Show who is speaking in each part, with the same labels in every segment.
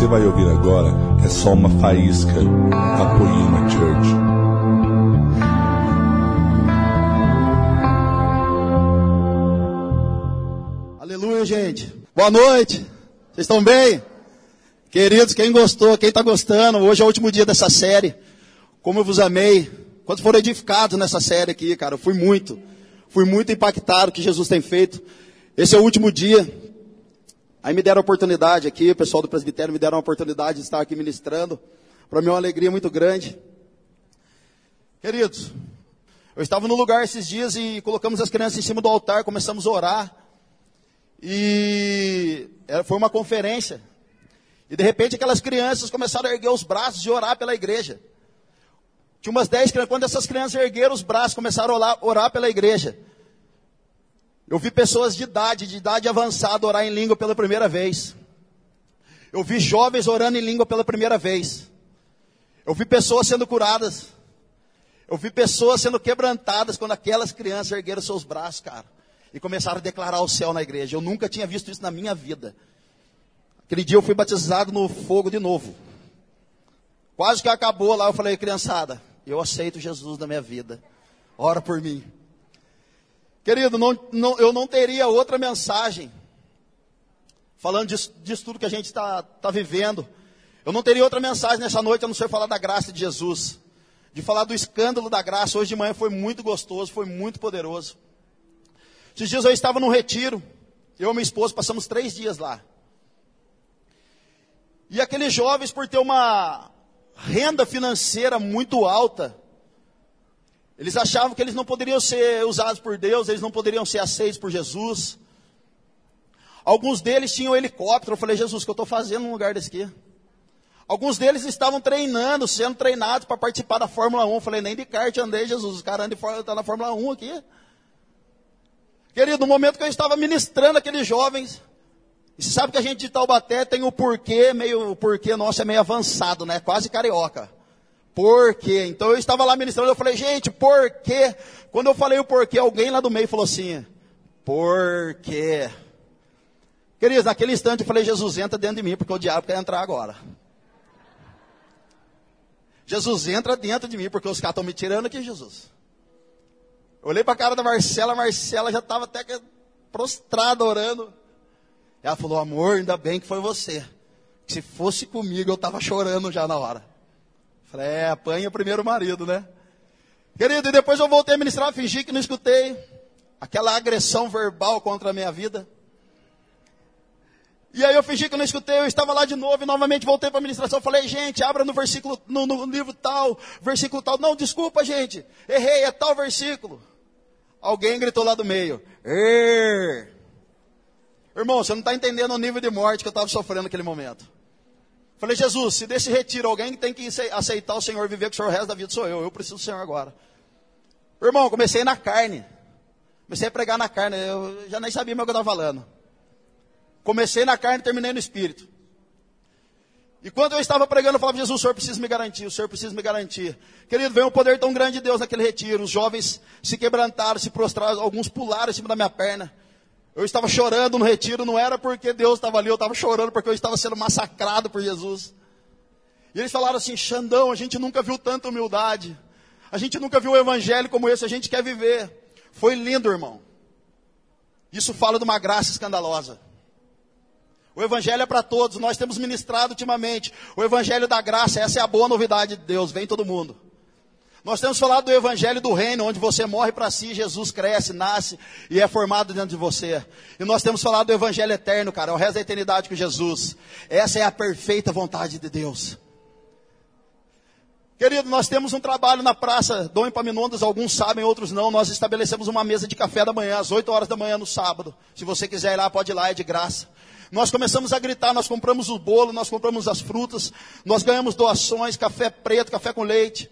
Speaker 1: você vai ouvir agora é só uma faísca da Poema Church.
Speaker 2: Aleluia, gente. Boa noite. Vocês estão bem? Queridos, quem gostou, quem está gostando, hoje é o último dia dessa série. Como eu vos amei. Quantos foram edificados nessa série aqui, cara? Eu fui muito. Fui muito impactado o que Jesus tem feito. Esse é o último dia. Aí me deram a oportunidade aqui, o pessoal do presbitério me deram a oportunidade de estar aqui ministrando. Para mim é uma alegria muito grande. Queridos, eu estava no lugar esses dias e colocamos as crianças em cima do altar, começamos a orar. E foi uma conferência. E de repente aquelas crianças começaram a erguer os braços e orar pela igreja. Tinha umas dez crianças, quando essas crianças ergueram os braços, começaram a orar pela igreja. Eu vi pessoas de idade, de idade avançada, orar em língua pela primeira vez. Eu vi jovens orando em língua pela primeira vez. Eu vi pessoas sendo curadas. Eu vi pessoas sendo quebrantadas quando aquelas crianças ergueram seus braços, cara, e começaram a declarar o céu na igreja. Eu nunca tinha visto isso na minha vida. Aquele dia eu fui batizado no fogo de novo. Quase que acabou lá, eu falei, criançada, eu aceito Jesus na minha vida. Ora por mim. Querido, não, não, eu não teria outra mensagem falando disso, disso tudo que a gente está tá vivendo. Eu não teria outra mensagem nessa noite a não ser falar da graça de Jesus. De falar do escândalo da graça. Hoje de manhã foi muito gostoso, foi muito poderoso. Esses dias eu estava num retiro. Eu e minha esposa passamos três dias lá. E aqueles jovens, por ter uma renda financeira muito alta, eles achavam que eles não poderiam ser usados por Deus, eles não poderiam ser aceitos por Jesus. Alguns deles tinham helicóptero. Eu falei, Jesus, o que eu estou fazendo num lugar desse aqui? Alguns deles estavam treinando, sendo treinados para participar da Fórmula 1. Eu falei, nem de kart andei, Jesus. Os caras estão na Fórmula 1 aqui. Querido, no momento que eu estava ministrando aqueles jovens, e sabe que a gente de Taubaté tem o porquê, meio, o porquê nosso é meio avançado, né? Quase carioca. Por quê? Então eu estava lá ministrando, eu falei, gente, por quê? Quando eu falei o porquê, alguém lá do meio falou assim, por quê? Queridos, naquele instante eu falei, Jesus, entra dentro de mim, porque o diabo quer entrar agora. Jesus, entra dentro de mim, porque os caras estão me tirando aqui, Jesus. Eu olhei para a cara da Marcela, a Marcela já estava até prostrada orando. Ela falou, amor, ainda bem que foi você. Se fosse comigo, eu estava chorando já na hora. Falei, é, apanha o primeiro marido, né? Querido, e depois eu voltei a ministrar, fingi que não escutei. Aquela agressão verbal contra a minha vida. E aí eu fingi que não escutei, eu estava lá de novo e novamente voltei para a ministração. Falei, gente, abra no versículo, no, no, livro tal, versículo tal. Não, desculpa, gente, errei, é tal versículo. Alguém gritou lá do meio. Er. Irmão, você não está entendendo o nível de morte que eu estava sofrendo naquele momento. Falei, Jesus, se desse retiro alguém tem que aceitar o Senhor, viver com o Senhor o resto da vida, sou eu. Eu preciso do Senhor agora. Irmão, comecei na carne. Comecei a pregar na carne. Eu já nem sabia mais o que eu estava falando. Comecei na carne e terminei no espírito. E quando eu estava pregando, eu falava, Jesus, o Senhor precisa me garantir, o Senhor precisa me garantir. Querido, veio um poder tão grande de Deus naquele retiro. Os jovens se quebrantaram, se prostraram, alguns pularam em cima da minha perna. Eu estava chorando no retiro, não era porque Deus estava ali, eu estava chorando porque eu estava sendo massacrado por Jesus. E eles falaram assim: Xandão, a gente nunca viu tanta humildade, a gente nunca viu um evangelho como esse, a gente quer viver. Foi lindo, irmão. Isso fala de uma graça escandalosa. O evangelho é para todos, nós temos ministrado ultimamente. O evangelho da graça, essa é a boa novidade de Deus, vem todo mundo. Nós temos falado do evangelho do reino, onde você morre para si, Jesus cresce, nasce e é formado dentro de você. E nós temos falado do evangelho eterno, cara, o resto da eternidade com Jesus. Essa é a perfeita vontade de Deus. Querido, nós temos um trabalho na praça Dom Epaminondas, alguns sabem, outros não. Nós estabelecemos uma mesa de café da manhã, às 8 horas da manhã no sábado. Se você quiser ir lá, pode ir lá, é de graça. Nós começamos a gritar, nós compramos o bolo, nós compramos as frutas, nós ganhamos doações, café preto, café com leite.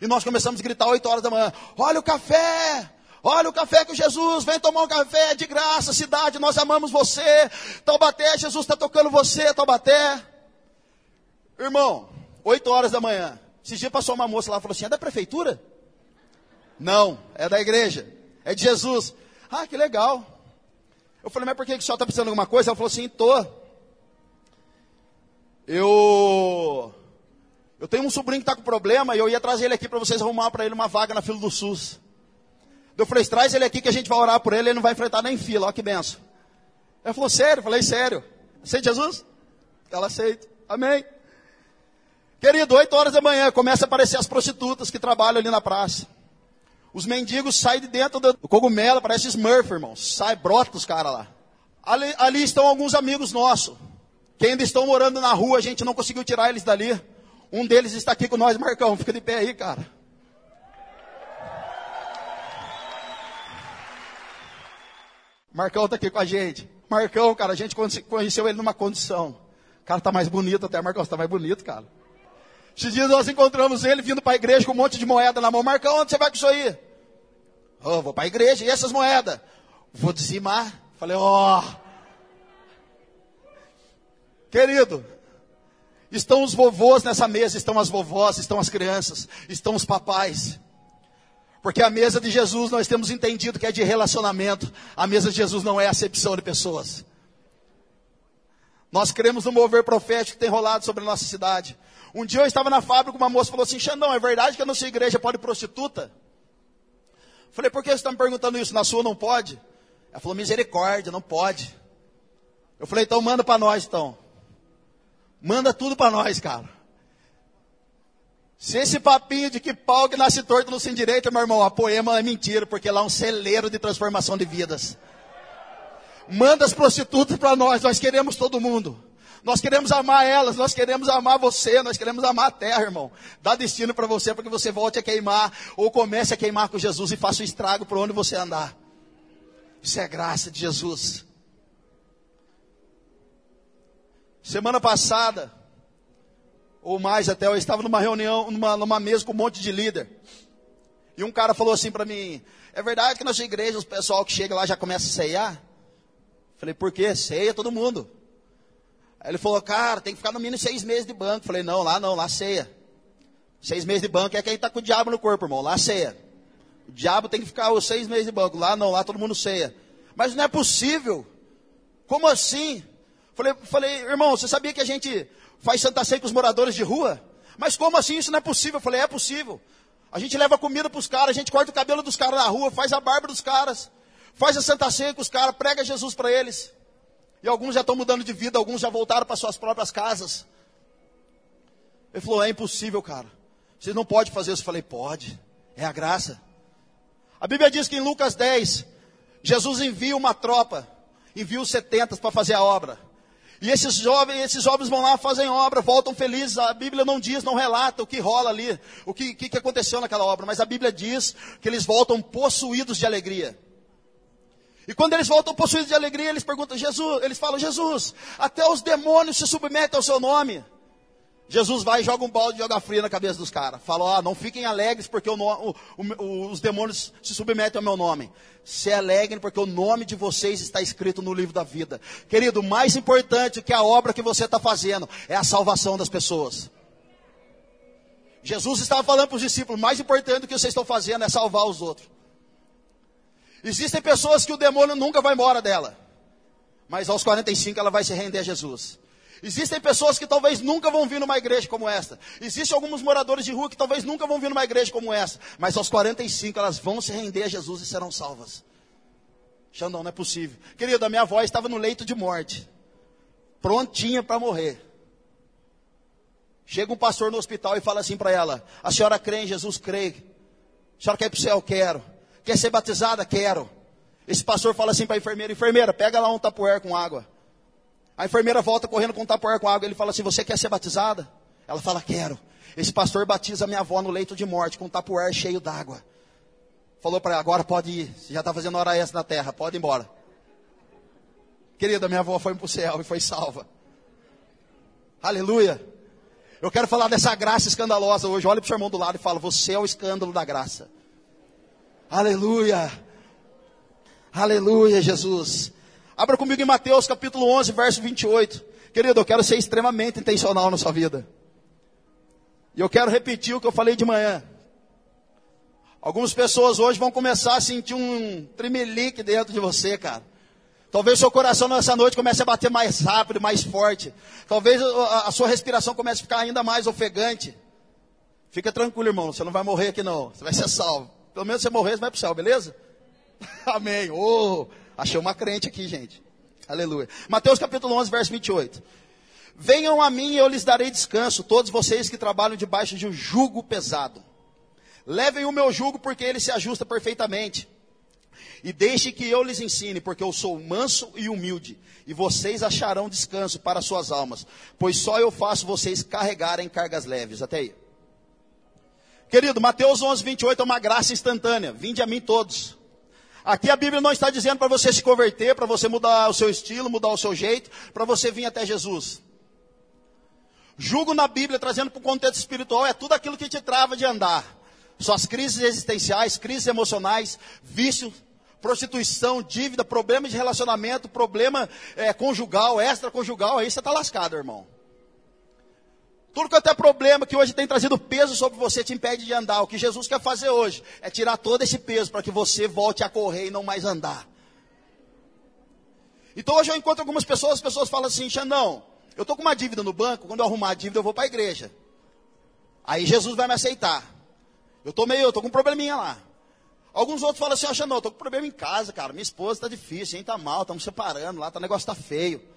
Speaker 2: E nós começamos a gritar 8 horas da manhã: Olha o café! Olha o café com Jesus, vem tomar um café de graça, cidade, nós amamos você. Taubaté, Jesus está tocando você, Taubaté. Irmão, 8 horas da manhã. Esse dia passou uma moça lá e falou assim: É da prefeitura? Não, é da igreja. É de Jesus. Ah, que legal. Eu falei, mas por que, que o senhor está precisando de alguma coisa? Ela falou assim: Tô. Eu eu tenho um sobrinho que está com problema e eu ia trazer ele aqui para vocês arrumar para ele uma vaga na fila do SUS. Eu falei, traz ele aqui que a gente vai orar por ele, ele não vai enfrentar nem fila, olha que benção. Ele falou, sério? Eu falei, sério. Aceita Jesus? Ela aceita. Amém. Querido, 8 horas da manhã começa a aparecer as prostitutas que trabalham ali na praça. Os mendigos saem de dentro do cogumelo, parece Smurf, irmão. Sai, brota os caras lá. Ali, ali estão alguns amigos nossos, que ainda estão morando na rua, a gente não conseguiu tirar eles dali. Um deles está aqui com nós, Marcão. Fica de pé aí, cara. Marcão está aqui com a gente. Marcão, cara, a gente conheceu ele numa condição. O cara tá mais bonito até, Marcão, você tá mais bonito, cara. Esses dias nós encontramos ele vindo para a igreja com um monte de moeda na mão. Marcão, onde você vai com isso aí? Oh, vou para a igreja. E essas moedas? Vou dizimar. Falei, ó. Oh. Querido, estão os vovôs nessa mesa, estão as vovós, estão as crianças, estão os papais. Porque a mesa de Jesus nós temos entendido que é de relacionamento. A mesa de Jesus não é acepção de pessoas. Nós cremos no mover profético que tem rolado sobre a nossa cidade. Um dia eu estava na fábrica, uma moça falou assim: Xandão, é verdade que a nossa igreja pode prostituta? Falei, por que você está me perguntando isso? Na sua não pode? Ela falou, misericórdia, não pode. Eu falei, então manda para nós então. Manda tudo para nós, cara. Se esse papinho de que pau que nasce torto não se direito, meu irmão, a poema é mentira, porque lá é um celeiro de transformação de vidas. Manda as prostitutas para nós, nós queremos todo mundo. Nós queremos amar elas, nós queremos amar você, nós queremos amar a terra, irmão. Dá destino para você para que você volte a queimar ou comece a queimar com Jesus e faça o estrago por onde você andar. Isso é graça de Jesus. Semana passada, ou mais até, eu estava numa reunião, numa, numa mesa com um monte de líder. E um cara falou assim para mim: É verdade que na sua igreja o pessoal que chega lá já começa a ceiar? Falei: Por quê? Ceia todo mundo. Aí ele falou: Cara, tem que ficar no mínimo seis meses de banco. Falei: Não, lá não, lá ceia. Seis meses de banco é quem está com o diabo no corpo, irmão. Lá ceia. O diabo tem que ficar os seis meses de banco. Lá não, lá todo mundo ceia. Mas não é possível. Como assim? Falei, falei, irmão, você sabia que a gente faz Santa Ceia com os moradores de rua? Mas como assim isso não é possível? Eu falei, é possível. A gente leva comida para os caras, a gente corta o cabelo dos caras na rua, faz a barba dos caras, faz a Santa Ceia com os caras, prega Jesus para eles. E alguns já estão mudando de vida, alguns já voltaram para suas próprias casas. Ele falou, é impossível, cara. Vocês não podem fazer isso. Eu falei, pode. É a graça. A Bíblia diz que em Lucas 10, Jesus envia uma tropa, envia os 70 para fazer a obra. E esses jovens, esses jovens vão lá, fazem obra, voltam felizes. A Bíblia não diz, não relata o que rola ali, o que, que, que aconteceu naquela obra, mas a Bíblia diz que eles voltam possuídos de alegria. E quando eles voltam possuídos de alegria, eles perguntam, Jesus, eles falam, Jesus, até os demônios se submetem ao seu nome. Jesus vai e joga um balde de água fria na cabeça dos caras. Fala, ó, não fiquem alegres porque o, o, o, os demônios se submetem ao meu nome. Se alegrem porque o nome de vocês está escrito no livro da vida. Querido, mais importante que a obra que você está fazendo é a salvação das pessoas. Jesus estava falando para os discípulos, mais importante do que vocês estão fazendo é salvar os outros. Existem pessoas que o demônio nunca vai embora dela. Mas aos 45 ela vai se render a Jesus. Existem pessoas que talvez nunca vão vir numa igreja como esta. Existem alguns moradores de rua que talvez nunca vão vir numa igreja como esta. Mas aos 45 elas vão se render a Jesus e serão salvas. Xandão, não é possível. Querido, a minha avó estava no leito de morte. Prontinha para morrer. Chega um pastor no hospital e fala assim para ela: A senhora crê em Jesus? Crê. A senhora quer ir para o céu? Quero. Quer ser batizada? Quero. Esse pastor fala assim para a enfermeira: Enfermeira, pega lá um tapoer com água. A enfermeira volta correndo com um tapoer com água. Ele fala assim: Você quer ser batizada? Ela fala: Quero. Esse pastor batiza minha avó no leito de morte com um tapoer cheio d'água. Falou para ela: Agora pode ir. Você já está fazendo hora extra na terra, pode ir embora. Querida, minha avó foi para o céu e foi salva. Aleluia. Eu quero falar dessa graça escandalosa hoje. Olha para o seu irmão do lado e fala: Você é o escândalo da graça. Aleluia. Aleluia, Jesus. Abra comigo em Mateus capítulo 11, verso 28. Querido, eu quero ser extremamente intencional na sua vida. E eu quero repetir o que eu falei de manhã. Algumas pessoas hoje vão começar a sentir um tremelique dentro de você, cara. Talvez seu coração nessa noite comece a bater mais rápido, mais forte. Talvez a, sua respiração comece a ficar ainda mais ofegante. Fica tranquilo, irmão. Você não vai morrer aqui, não. Você vai ser salvo. Pelo menos você morrer, você vai para o céu, beleza? Amém. Oh, achei uma crente aqui, gente. Aleluia. Mateus capítulo 11, verso 28. Venham a mim e eu lhes darei descanso, todos vocês que trabalham debaixo de um jugo pesado. Levem o meu jugo, porque ele se ajusta perfeitamente. E deixe que eu lhes ensine, porque eu sou manso e humilde, e vocês acharão descanso para suas almas, pois só eu faço vocês carregarem cargas leves. Até aí. Querido, Mateus 11, 28 é uma graça instantânea. Vinde a mim todos. Aqui a Bíblia não está dizendo para você se converter, para você mudar o seu estilo, mudar o seu jeito, para você vir até Jesus. Julgo na Bíblia, trazendo para o contexto espiritual, é tudo aquilo que te trava de andar. Suas crises existenciais, crises emocionais, vícios, prostituição, dívida, problema de relacionamento, problema é, conjugal, extraconjugal, aí você está lascado, irmão. Tudo que até problema que hoje tem trazido peso sobre você te impede de andar. O que Jesus quer fazer hoje é tirar todo esse peso para que você volte a correr e não mais andar. Então hoje eu encontro algumas pessoas, as pessoas falam assim, Xandão, eu estou com uma dívida no banco, quando eu arrumar a dívida eu vou para a igreja. Aí Jesus vai me aceitar. Eu estou meio, eu estou com um probleminha lá. Alguns outros falam assim, Xandão, eu estou com problema em casa, cara, minha esposa está difícil, gente está mal, estamos separando lá, tá, o negócio está feio.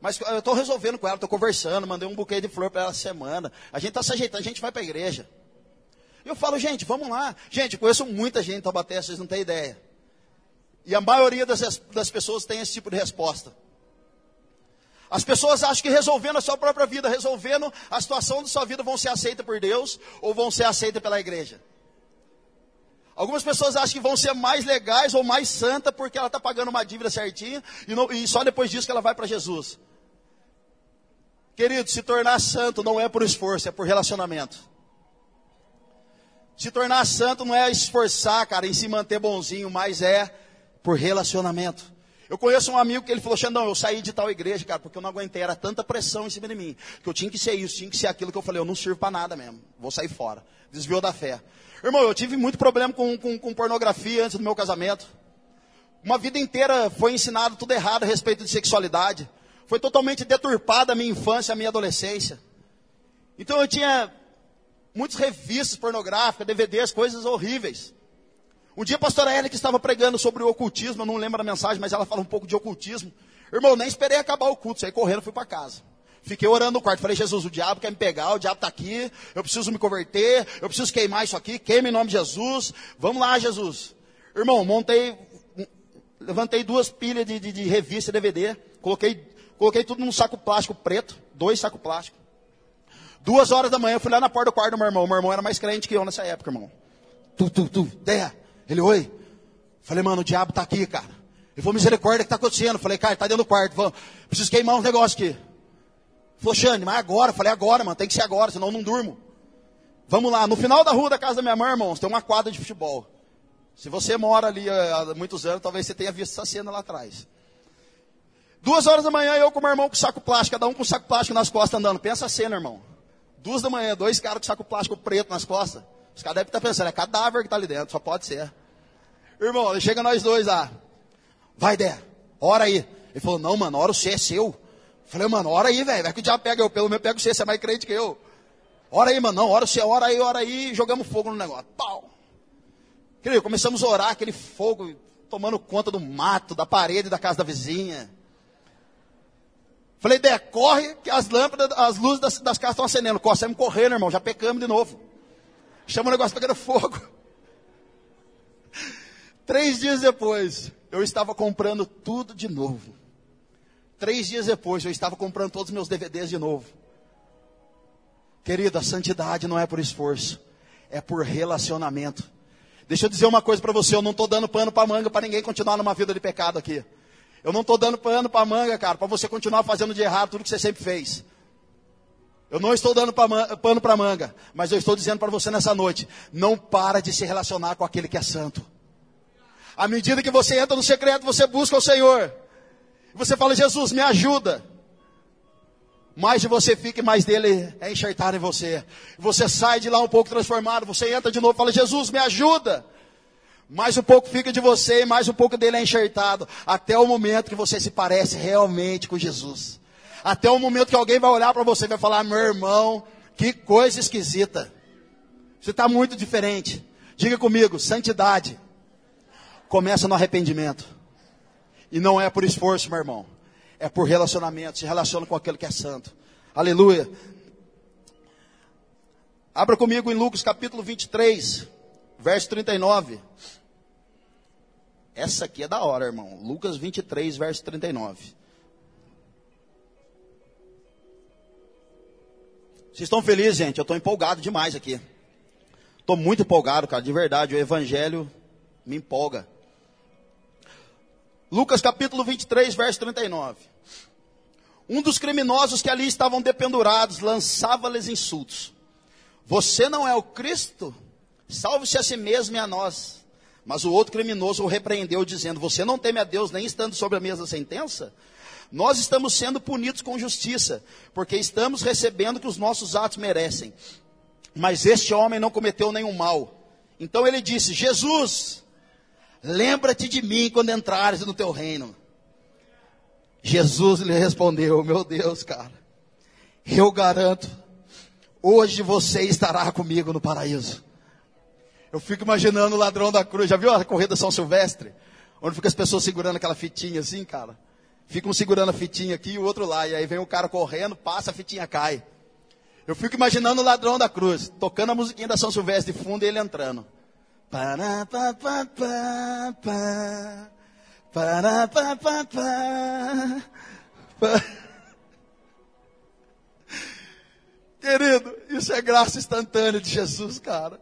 Speaker 2: Mas eu estou resolvendo com ela, estou conversando, mandei um buquê de flor para ela semana. A gente está se ajeitando, a gente vai para a igreja. Eu falo, gente, vamos lá. Gente, conheço muita gente em Taubaté, vocês não têm ideia. E a maioria das, das pessoas tem esse tipo de resposta. As pessoas acham que resolvendo a sua própria vida, resolvendo a situação da sua vida, vão ser aceitas por Deus ou vão ser aceitas pela igreja. Algumas pessoas acham que vão ser mais legais ou mais santa porque ela está pagando uma dívida certinha e, não, e só depois disso que ela vai para Jesus. Querido, se tornar santo não é por esforço, é por relacionamento. Se tornar santo não é esforçar, cara, em se manter bonzinho, mas é por relacionamento. Eu conheço um amigo que ele falou, Xandão, eu saí de tal igreja, cara, porque eu não aguentei, era tanta pressão em cima de mim, que eu tinha que ser isso, tinha que ser aquilo que eu falei, eu não sirvo para nada mesmo, vou sair fora. Desviou da fé. Irmão, eu tive muito problema com, com, com pornografia antes do meu casamento. Uma vida inteira foi ensinado tudo errado a respeito de sexualidade. Foi totalmente deturpada a minha infância, a minha adolescência. Então eu tinha muitas revistas pornográficas, DVDs, coisas horríveis. Um dia a pastora Ellen que estava pregando sobre o ocultismo, eu não lembro a mensagem, mas ela fala um pouco de ocultismo. Irmão, nem esperei acabar o culto, saí correndo, fui para casa. Fiquei orando no quarto, falei, Jesus, o diabo quer me pegar, o diabo está aqui, eu preciso me converter, eu preciso queimar isso aqui, queime em nome de Jesus, vamos lá, Jesus. Irmão, montei, levantei duas pilhas de, de, de revista DVD, coloquei Coloquei tudo num saco plástico preto, dois sacos plásticos. Duas horas da manhã, eu fui lá na porta do quarto do meu irmão. Meu irmão era mais crente que eu nessa época, irmão. Tu, tu, tu, Deia. Ele, oi. Falei, mano, o diabo tá aqui, cara. Ele falou, misericórdia, o que tá acontecendo? Falei, cara, tá dentro do quarto. Falei, preciso queimar uns negócios aqui. Falou, Xande, mas agora. Falei, agora, mano, tem que ser agora, senão eu não durmo. Vamos lá, no final da rua da casa da minha mãe, irmãos, tem uma quadra de futebol. Se você mora ali há muitos anos, talvez você tenha visto essa cena lá atrás. Duas horas da manhã, eu com meu irmão com saco plástico, cada um com saco plástico nas costas andando. Pensa a cena, irmão. Duas da manhã, dois caras com saco plástico preto nas costas. Os caras devem estar pensando, é cadáver que está ali dentro, só pode ser. Irmão, chega nós dois lá. Vai, Dé, ora aí. Ele falou, não, mano, ora o C é seu. Falei, mano, ora aí, velho. Vai que o diabo pega eu, pelo menos pega o C, você é mais crente que eu. Ora aí, mano, não, ora o C, ora aí, ora aí. Jogamos fogo no negócio. Pau. Querido, começamos a orar, aquele fogo tomando conta do mato, da parede da casa da vizinha. Falei, Dé, corre que as lâmpadas, as luzes das, das casas estão acendendo. Corre, saímos correndo, irmão, já pecamos de novo. Chama o negócio pegando fogo. Três dias depois, eu estava comprando tudo de novo. Três dias depois, eu estava comprando todos os meus DVDs de novo. Querido, a santidade não é por esforço, é por relacionamento. Deixa eu dizer uma coisa para você, eu não estou dando pano para manga para ninguém continuar numa vida de pecado aqui. Eu não estou dando pano para manga, cara, para você continuar fazendo de errado tudo que você sempre fez. Eu não estou dando pano para manga, mas eu estou dizendo para você nessa noite: não para de se relacionar com aquele que é santo. À medida que você entra no secreto, você busca o Senhor. Você fala: Jesus, me ajuda. Mais de você fica mais dele é enxertado em você. Você sai de lá um pouco transformado, você entra de novo e fala: Jesus, me ajuda. Mais um pouco fica de você e mais um pouco dele é enxertado, até o momento que você se parece realmente com Jesus. Até o momento que alguém vai olhar para você e vai falar: meu irmão, que coisa esquisita. Você está muito diferente. Diga comigo: santidade começa no arrependimento. E não é por esforço, meu irmão. É por relacionamento. Se relaciona com aquele que é santo. Aleluia. Abra comigo em Lucas capítulo 23, verso 39. Essa aqui é da hora, irmão. Lucas 23, verso 39. Vocês estão felizes, gente? Eu estou empolgado demais aqui. Estou muito empolgado, cara, de verdade. O evangelho me empolga. Lucas capítulo 23, verso 39. Um dos criminosos que ali estavam dependurados lançava-lhes insultos. Você não é o Cristo? Salve-se a si mesmo e a nós. Mas o outro criminoso o repreendeu, dizendo: Você não teme a Deus nem estando sobre a mesma sentença? Nós estamos sendo punidos com justiça, porque estamos recebendo o que os nossos atos merecem. Mas este homem não cometeu nenhum mal. Então ele disse: Jesus, lembra-te de mim quando entrares no teu reino. Jesus lhe respondeu: Meu Deus, cara, eu garanto Hoje você estará comigo no paraíso. Eu fico imaginando o ladrão da cruz. Já viu a corrida São Silvestre? Onde fica as pessoas segurando aquela fitinha assim, cara? Ficam segurando a fitinha aqui e o outro lá. E aí vem o cara correndo, passa, a fitinha cai. Eu fico imaginando o ladrão da cruz, tocando a musiquinha da São Silvestre de fundo e ele entrando. Para, pa, pa, pa, pa. Para, pa, pa, pa. pa. Querido, isso é graça instantânea de Jesus, cara.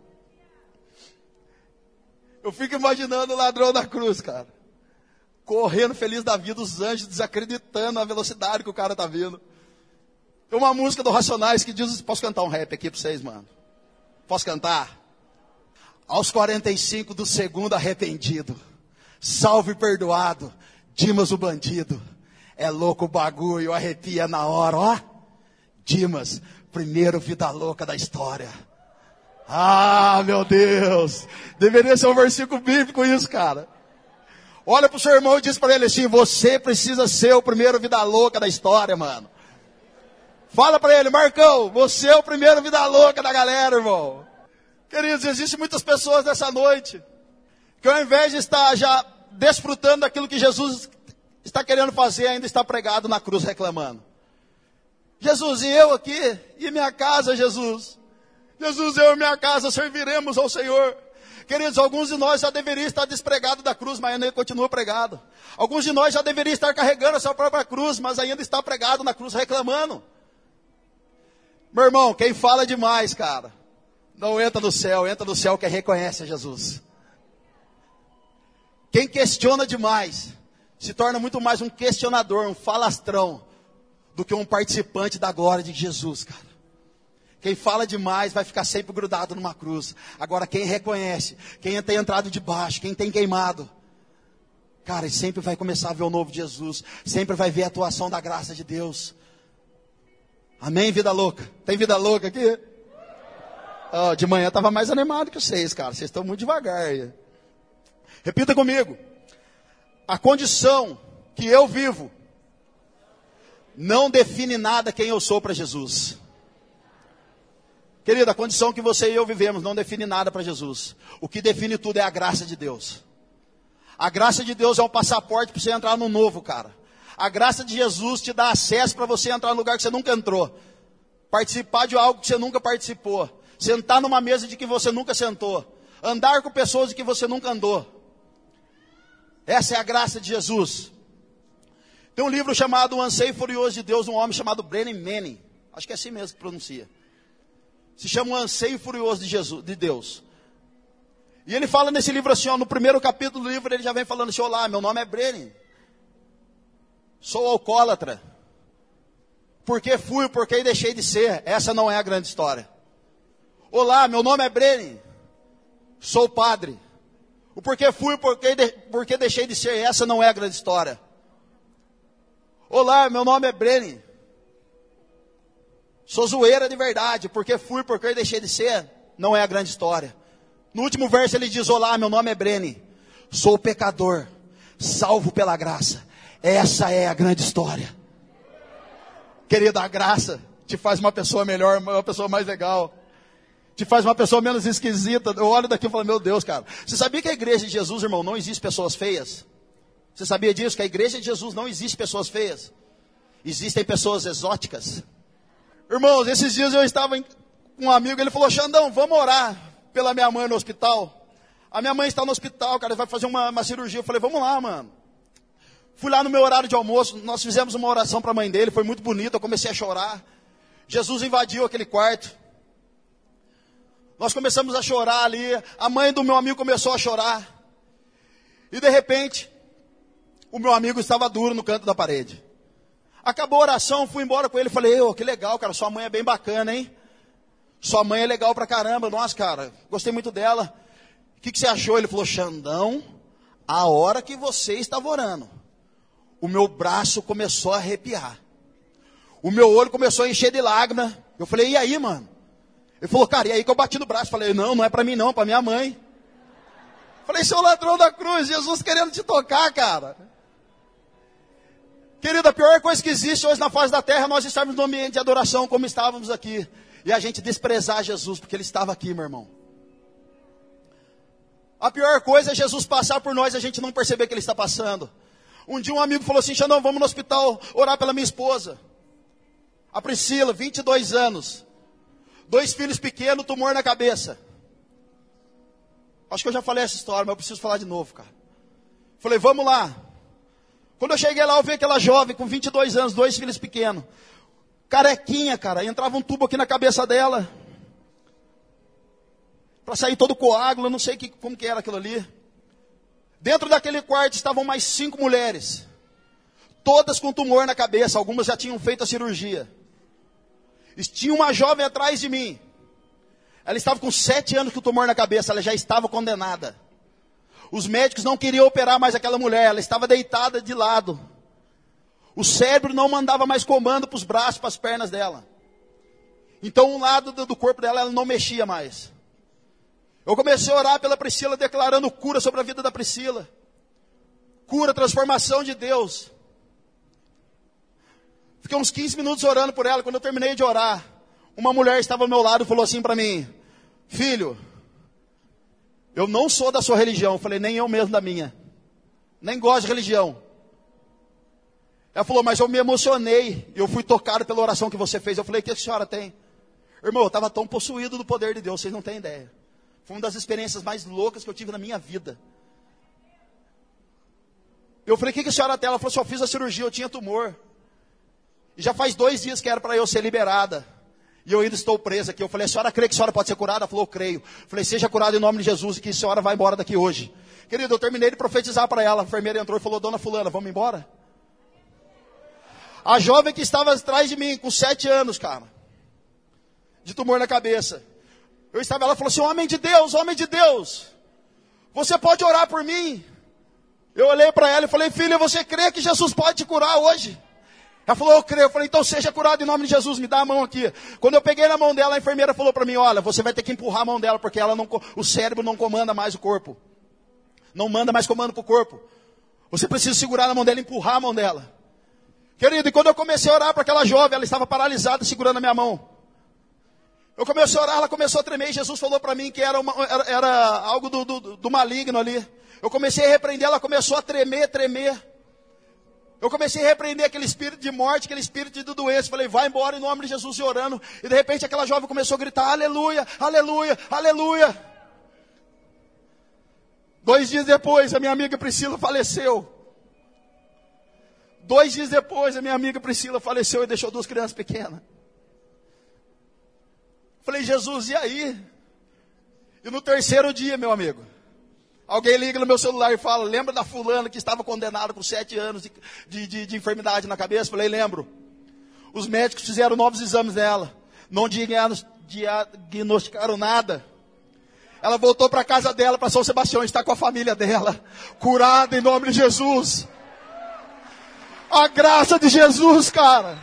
Speaker 2: Eu fico imaginando o ladrão da cruz, cara. Correndo feliz da vida, os anjos desacreditando a velocidade que o cara tá vindo. Tem uma música do Racionais que diz: Posso cantar um rap aqui pra vocês, mano? Posso cantar? Aos 45 do segundo arrependido. Salve perdoado. Dimas o bandido. É louco o bagulho, arrepia na hora, ó. Dimas, primeiro vida louca da história. Ah, meu Deus! Deveria ser um versículo bíblico isso, cara. Olha pro seu irmão e diz para ele assim: você precisa ser o primeiro vida louca da história, mano. Fala para ele, Marcão, você é o primeiro vida louca da galera, irmão. Queridos, existem muitas pessoas nessa noite que ao invés de estar já desfrutando daquilo que Jesus está querendo fazer, ainda está pregado na cruz reclamando. Jesus, e eu aqui, e minha casa, Jesus. Jesus, eu e minha casa serviremos ao Senhor. Queridos, alguns de nós já deveriam estar despregados da cruz, mas ainda continua pregado. Alguns de nós já deveriam estar carregando a sua própria cruz, mas ainda está pregado na cruz reclamando. Meu irmão, quem fala demais, cara, não entra no céu, entra no céu quem reconhece a Jesus. Quem questiona demais, se torna muito mais um questionador, um falastrão, do que um participante da glória de Jesus, cara. Quem fala demais vai ficar sempre grudado numa cruz. Agora, quem reconhece, quem tem entrado debaixo, quem tem queimado, cara, sempre vai começar a ver o novo Jesus. Sempre vai ver a atuação da graça de Deus. Amém, vida louca? Tem vida louca aqui? Oh, de manhã estava mais animado que vocês, cara. Vocês estão muito devagar aí. Repita comigo. A condição que eu vivo não define nada quem eu sou para Jesus. Querida, a condição que você e eu vivemos não define nada para Jesus. O que define tudo é a graça de Deus. A graça de Deus é um passaporte para você entrar no novo, cara. A graça de Jesus te dá acesso para você entrar no lugar que você nunca entrou. Participar de algo que você nunca participou. Sentar numa mesa de que você nunca sentou. Andar com pessoas de que você nunca andou. Essa é a graça de Jesus. Tem um livro chamado O Anseio Furioso de Deus, um homem chamado Brennan Manning. Acho que é assim mesmo que pronuncia. Se chama O Anseio Furioso de, Jesus, de Deus. E ele fala nesse livro assim, ó, no primeiro capítulo do livro, ele já vem falando assim, olá, meu nome é Brennan. Sou alcoólatra. Porque fui, porque deixei de ser. Essa não é a grande história. Olá, meu nome é Brennan. Sou padre. O porquê fui, porque, de, porque deixei de ser. Essa não é a grande história. Olá, meu nome é Brenny. Sou zoeira de verdade, porque fui, porque deixei de ser, não é a grande história. No último verso ele diz: Olá, meu nome é Brene, sou pecador, salvo pela graça. Essa é a grande história. Querida, a graça te faz uma pessoa melhor, uma pessoa mais legal. Te faz uma pessoa menos esquisita. Eu olho daqui e falo, meu Deus, cara. Você sabia que a igreja de Jesus, irmão, não existe pessoas feias? Você sabia disso? Que a igreja de Jesus não existe pessoas feias. Existem pessoas exóticas. Irmãos, esses dias eu estava com um amigo, ele falou, Xandão, vamos orar pela minha mãe no hospital. A minha mãe está no hospital, cara, vai fazer uma, uma cirurgia. Eu falei, vamos lá, mano. Fui lá no meu horário de almoço, nós fizemos uma oração para a mãe dele, foi muito bonito, eu comecei a chorar. Jesus invadiu aquele quarto. Nós começamos a chorar ali, a mãe do meu amigo começou a chorar. E de repente, o meu amigo estava duro no canto da parede. Acabou a oração, fui embora com ele, falei, ô, que legal, cara, sua mãe é bem bacana, hein? Sua mãe é legal pra caramba, nossa, cara, gostei muito dela. O que, que você achou? Ele falou, Xandão, a hora que você estava orando, o meu braço começou a arrepiar. O meu olho começou a encher de lágrima. Eu falei, e aí, mano? Ele falou, cara, e aí que eu bati no braço? Falei, não, não é para mim não, é para minha mãe. Falei, seu ladrão da cruz, Jesus querendo te tocar, cara. Querido, a pior coisa que existe hoje na face da terra é nós estarmos no ambiente de adoração como estávamos aqui. E a gente desprezar Jesus, porque Ele estava aqui, meu irmão. A pior coisa é Jesus passar por nós e a gente não perceber que Ele está passando. Um dia um amigo falou assim, Xandão, vamos no hospital orar pela minha esposa. A Priscila, 22 anos. Dois filhos pequenos, tumor na cabeça. Acho que eu já falei essa história, mas eu preciso falar de novo, cara. Falei, vamos lá. Quando eu cheguei lá, eu vi aquela jovem com 22 anos, dois filhos pequenos. Carequinha, cara. Entrava um tubo aqui na cabeça dela. Para sair todo coágulo, não sei que, como que era aquilo ali. Dentro daquele quarto estavam mais cinco mulheres. Todas com tumor na cabeça, algumas já tinham feito a cirurgia. Tinha uma jovem atrás de mim. Ela estava com sete anos com tumor na cabeça, ela já estava condenada. Os médicos não queriam operar mais aquela mulher, ela estava deitada de lado. O cérebro não mandava mais comando para os braços, para as pernas dela. Então um lado do corpo dela ela não mexia mais. Eu comecei a orar pela Priscila, declarando cura sobre a vida da Priscila. Cura, transformação de Deus. Fiquei uns 15 minutos orando por ela. Quando eu terminei de orar, uma mulher estava ao meu lado e falou assim para mim: Filho, eu não sou da sua religião. Eu falei, nem eu mesmo da minha. Nem gosto de religião. Ela falou, mas eu me emocionei. Eu fui tocado pela oração que você fez. Eu falei, o que a senhora tem? Irmão, eu estava tão possuído do poder de Deus, vocês não têm ideia. Foi uma das experiências mais loucas que eu tive na minha vida. Eu falei, o que, que a senhora tem? Ela falou, só fiz a cirurgia, eu tinha tumor. E já faz dois dias que era para eu ser liberada. E eu ainda estou presa aqui. Eu falei, a senhora crê que a senhora pode ser curada? Ela falou, creio. Eu falei, seja curada em nome de Jesus e que a senhora vai embora daqui hoje. Querido, eu terminei de profetizar para ela. A enfermeira entrou e falou, dona fulana, vamos embora? A jovem que estava atrás de mim, com sete anos, cara. De tumor na cabeça. Eu estava, ela falou assim, homem de Deus, homem de Deus. Você pode orar por mim? Eu olhei para ela e falei, filha, você crê que Jesus pode te curar hoje? Ela falou, eu creio. Eu falei, então seja curado em nome de Jesus, me dá a mão aqui. Quando eu peguei na mão dela, a enfermeira falou para mim, olha, você vai ter que empurrar a mão dela, porque ela não, o cérebro não comanda mais o corpo. Não manda mais comando para o corpo. Você precisa segurar na mão dela empurrar a mão dela. Querido, e quando eu comecei a orar para aquela jovem, ela estava paralisada, segurando a minha mão. Eu comecei a orar, ela começou a tremer, e Jesus falou para mim que era, uma, era, era algo do, do, do maligno ali. Eu comecei a repreender, ela começou a tremer, tremer. Eu comecei a repreender aquele espírito de morte, aquele espírito de doença. Falei, vai embora em nome de Jesus e orando. E de repente aquela jovem começou a gritar, aleluia, aleluia, aleluia. Dois dias depois, a minha amiga Priscila faleceu. Dois dias depois, a minha amiga Priscila faleceu e deixou duas crianças pequenas. Falei, Jesus, e aí? E no terceiro dia, meu amigo, Alguém liga no meu celular e fala: Lembra da fulana que estava condenada com sete anos de, de, de, de enfermidade na cabeça? Falei: Lembro. Os médicos fizeram novos exames nela. Não diagnosticaram nada. Ela voltou para a casa dela, para São Sebastião, está com a família dela, curada em nome de Jesus. A graça de Jesus, cara.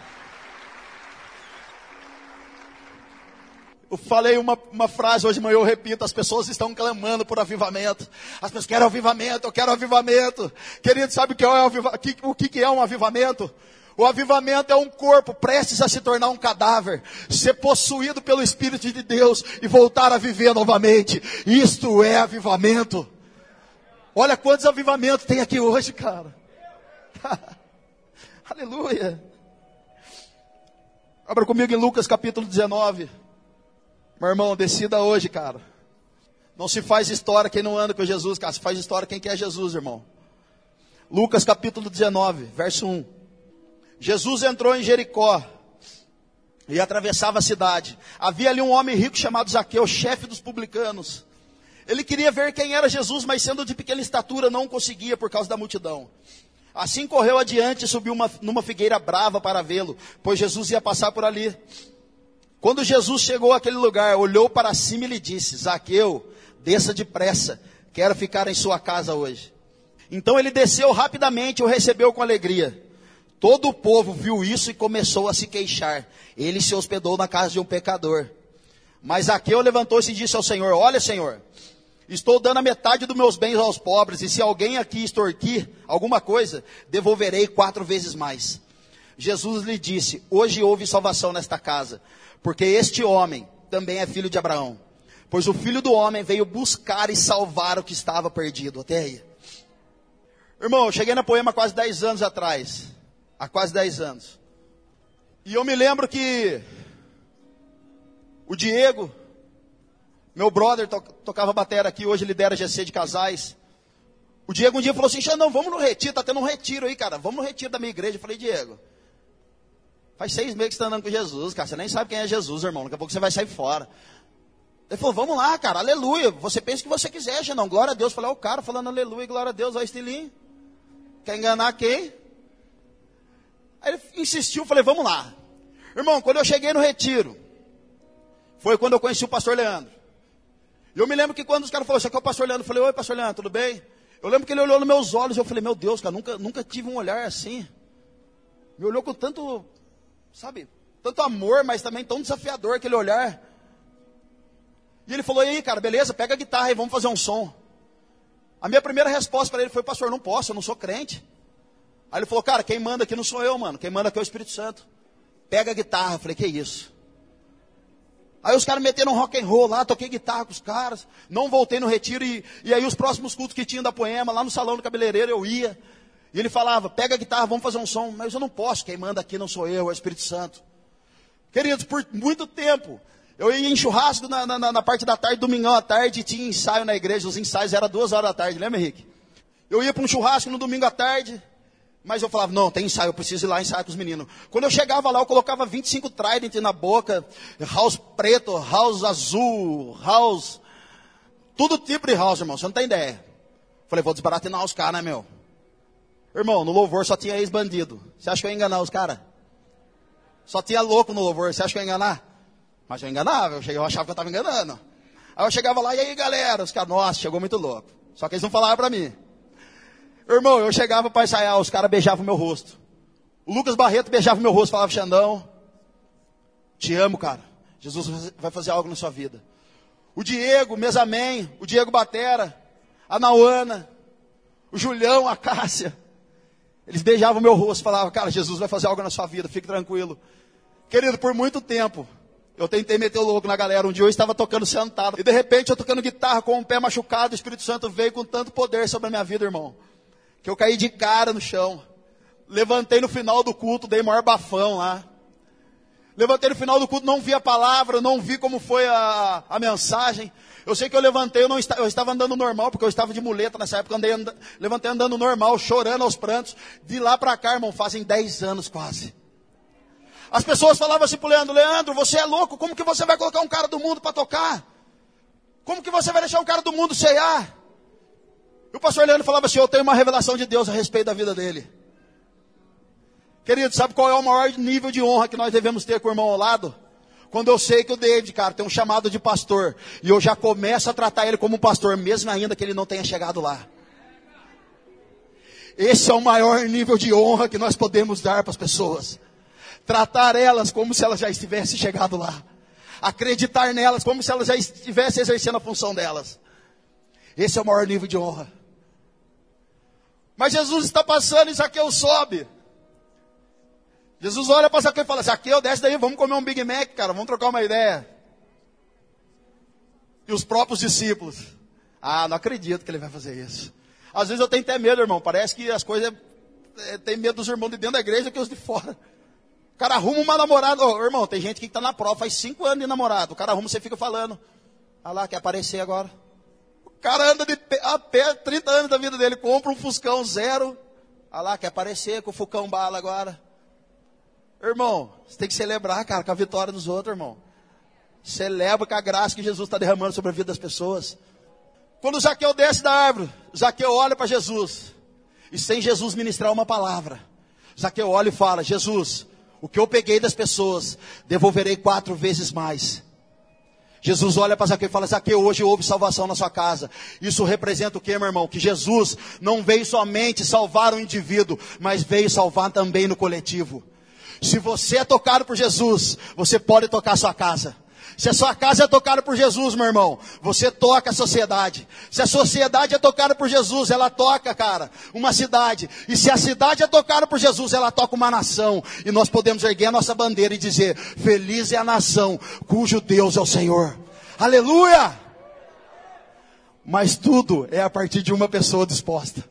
Speaker 2: Eu falei uma, uma frase hoje de manhã, eu repito, as pessoas estão clamando por avivamento. As pessoas querem avivamento, eu quero avivamento. Querido, sabe o que é, o, o que é um avivamento? O avivamento é um corpo prestes a se tornar um cadáver, ser possuído pelo Espírito de Deus e voltar a viver novamente. Isto é avivamento. Olha quantos avivamentos tem aqui hoje, cara. Aleluia. Abra comigo em Lucas capítulo 19. Meu irmão, decida hoje, cara. Não se faz história quem não anda com Jesus, cara. Se faz história quem quer Jesus, irmão. Lucas capítulo 19, verso 1. Jesus entrou em Jericó e atravessava a cidade. Havia ali um homem rico chamado Zaqueu, chefe dos publicanos. Ele queria ver quem era Jesus, mas sendo de pequena estatura, não conseguia por causa da multidão. Assim correu adiante e subiu uma, numa figueira brava para vê-lo, pois Jesus ia passar por ali. Quando Jesus chegou àquele lugar, olhou para cima e lhe disse: Zaqueu, desça depressa, quero ficar em sua casa hoje. Então ele desceu rapidamente e o recebeu com alegria. Todo o povo viu isso e começou a se queixar. Ele se hospedou na casa de um pecador. Mas Zaqueu levantou-se e disse ao Senhor: Olha, Senhor, estou dando a metade dos meus bens aos pobres, e se alguém aqui extorquir alguma coisa, devolverei quatro vezes mais. Jesus lhe disse: Hoje houve salvação nesta casa, porque este homem também é filho de Abraão. Pois o filho do homem veio buscar e salvar o que estava perdido. Até aí. Irmão, eu cheguei na Poema quase 10 anos atrás há quase 10 anos. E eu me lembro que o Diego, meu brother, to tocava bateria aqui, hoje lidera GC de casais. O Diego um dia falou assim, Xandão, vamos no retiro, tá tendo um retiro aí, cara, vamos no retiro da minha igreja. Eu falei, Diego, faz seis meses que você está andando com Jesus, cara, você nem sabe quem é Jesus, irmão, daqui a pouco você vai sair fora. Ele falou, vamos lá, cara, aleluia, você pensa o que você quiser, Xandão, glória a Deus. Eu falei, o cara falando aleluia, glória a Deus, o estilinho. Quer enganar quem? Aí ele insistiu, falei, vamos lá. Irmão, quando eu cheguei no retiro, foi quando eu conheci o pastor Leandro. E eu me lembro que quando os caras falaram, você aqui é o pastor Leandro, eu falei, oi pastor Leandro, tudo bem? Eu lembro que ele olhou nos meus olhos e eu falei, meu Deus, cara, nunca, nunca tive um olhar assim. Me olhou com tanto, sabe, tanto amor, mas também tão desafiador aquele olhar. E ele falou, e aí, cara, beleza, pega a guitarra e vamos fazer um som. A minha primeira resposta para ele foi, pastor, não posso, eu não sou crente. Aí ele falou, cara, quem manda aqui não sou eu, mano. Quem manda aqui é o Espírito Santo. Pega a guitarra. Eu falei, que isso? Aí os caras meteram um rock and roll lá, toquei guitarra com os caras. Não voltei no retiro e, e aí os próximos cultos que tinham da poema, lá no salão do cabeleireiro eu ia. E ele falava, pega a guitarra, vamos fazer um som. Mas eu não posso, quem manda aqui não sou eu, é o Espírito Santo. Queridos, por muito tempo, eu ia em churrasco na, na, na parte da tarde, domingão à tarde, tinha ensaio na igreja. Os ensaios eram duas horas da tarde, lembra, Henrique? Eu ia para um churrasco no domingo à tarde, mas eu falava, não, tem ensaio, eu preciso ir lá ensaiar com os meninos. Quando eu chegava lá, eu colocava 25 Trident na boca, house preto, house azul, house, tudo tipo de house, irmão, você não tem ideia. Falei, vou desbaratinar os caras, né, meu? Irmão, no louvor só tinha ex-bandido. Você acha que eu ia enganar os caras? Só tinha louco no louvor, você acha que eu ia enganar? Mas eu enganava, eu, cheguei, eu achava que eu estava enganando. Aí eu chegava lá, e aí galera, os caras, nossa, chegou muito louco. Só que eles não falavam para mim. Irmão, eu chegava para ensaiar, os caras beijavam meu rosto. O Lucas Barreto beijava meu rosto, falava, Xandão, te amo, cara. Jesus vai fazer algo na sua vida. O Diego, Mesamém, o Diego Batera, a Nauana, o Julião, a Cássia. Eles beijavam meu rosto, falavam, cara, Jesus vai fazer algo na sua vida, fique tranquilo. Querido, por muito tempo, eu tentei meter o louco na galera. Um dia eu estava tocando sentado. E de repente eu tocando guitarra com o um pé machucado. O Espírito Santo veio com tanto poder sobre a minha vida, irmão que eu caí de cara no chão. Levantei no final do culto, dei maior bafão lá. Levantei no final do culto, não vi a palavra, não vi como foi a, a mensagem. Eu sei que eu levantei, eu, não eu estava andando normal, porque eu estava de muleta nessa época, andei, and, levantei andando normal, chorando aos prantos. De lá para cá, irmão, fazem 10 anos quase. As pessoas falavam assim pro Leandro, Leandro, você é louco, como que você vai colocar um cara do mundo para tocar? Como que você vai deixar um cara do mundo ceiar? E o pastor Leandro falava assim: Eu tenho uma revelação de Deus a respeito da vida dele. Querido, sabe qual é o maior nível de honra que nós devemos ter com o irmão ao lado? Quando eu sei que o David, cara, tem um chamado de pastor, e eu já começo a tratar ele como um pastor, mesmo ainda que ele não tenha chegado lá. Esse é o maior nível de honra que nós podemos dar para as pessoas. Tratar elas como se elas já estivessem chegado lá. acreditar nelas, como se elas já estivessem exercendo a função delas. Esse é o maior nível de honra. Mas Jesus está passando Zaqueu sobe. Jesus olha para Zaqueu e fala: Zaqueu, desce daí, vamos comer um Big Mac, cara, vamos trocar uma ideia. E os próprios discípulos: Ah, não acredito que ele vai fazer isso. Às vezes eu tenho até medo, irmão. Parece que as coisas. É, tem medo dos irmãos de dentro da igreja que os de fora. O cara arruma uma namorada. Ô, irmão, tem gente que está na prova faz cinco anos de namorado. O cara arruma, você fica falando. Ah lá, quer aparecer agora. O cara anda de pé, a pé 30 anos da vida dele, compra um Fuscão zero. Ah lá, quer aparecer com o Fucão bala agora. Irmão, você tem que celebrar, cara, com a vitória dos outros, irmão. Celebra com a graça que Jesus está derramando sobre a vida das pessoas. Quando Zaqueu desce da árvore, Zaqueu olha para Jesus. E sem Jesus ministrar uma palavra, Zaqueu olha e fala: Jesus, o que eu peguei das pessoas, devolverei quatro vezes mais. Jesus olha para Zaqueu e fala: Zaqueu, hoje houve salvação na sua casa. Isso representa o que, meu irmão? Que Jesus não veio somente salvar o indivíduo, mas veio salvar também no coletivo. Se você é tocado por Jesus, você pode tocar a sua casa. Se a sua casa é tocada por Jesus, meu irmão, você toca a sociedade. Se a sociedade é tocada por Jesus, ela toca, cara, uma cidade. E se a cidade é tocada por Jesus, ela toca uma nação. E nós podemos erguer a nossa bandeira e dizer: Feliz é a nação cujo Deus é o Senhor. Aleluia! Mas tudo é a partir de uma pessoa disposta.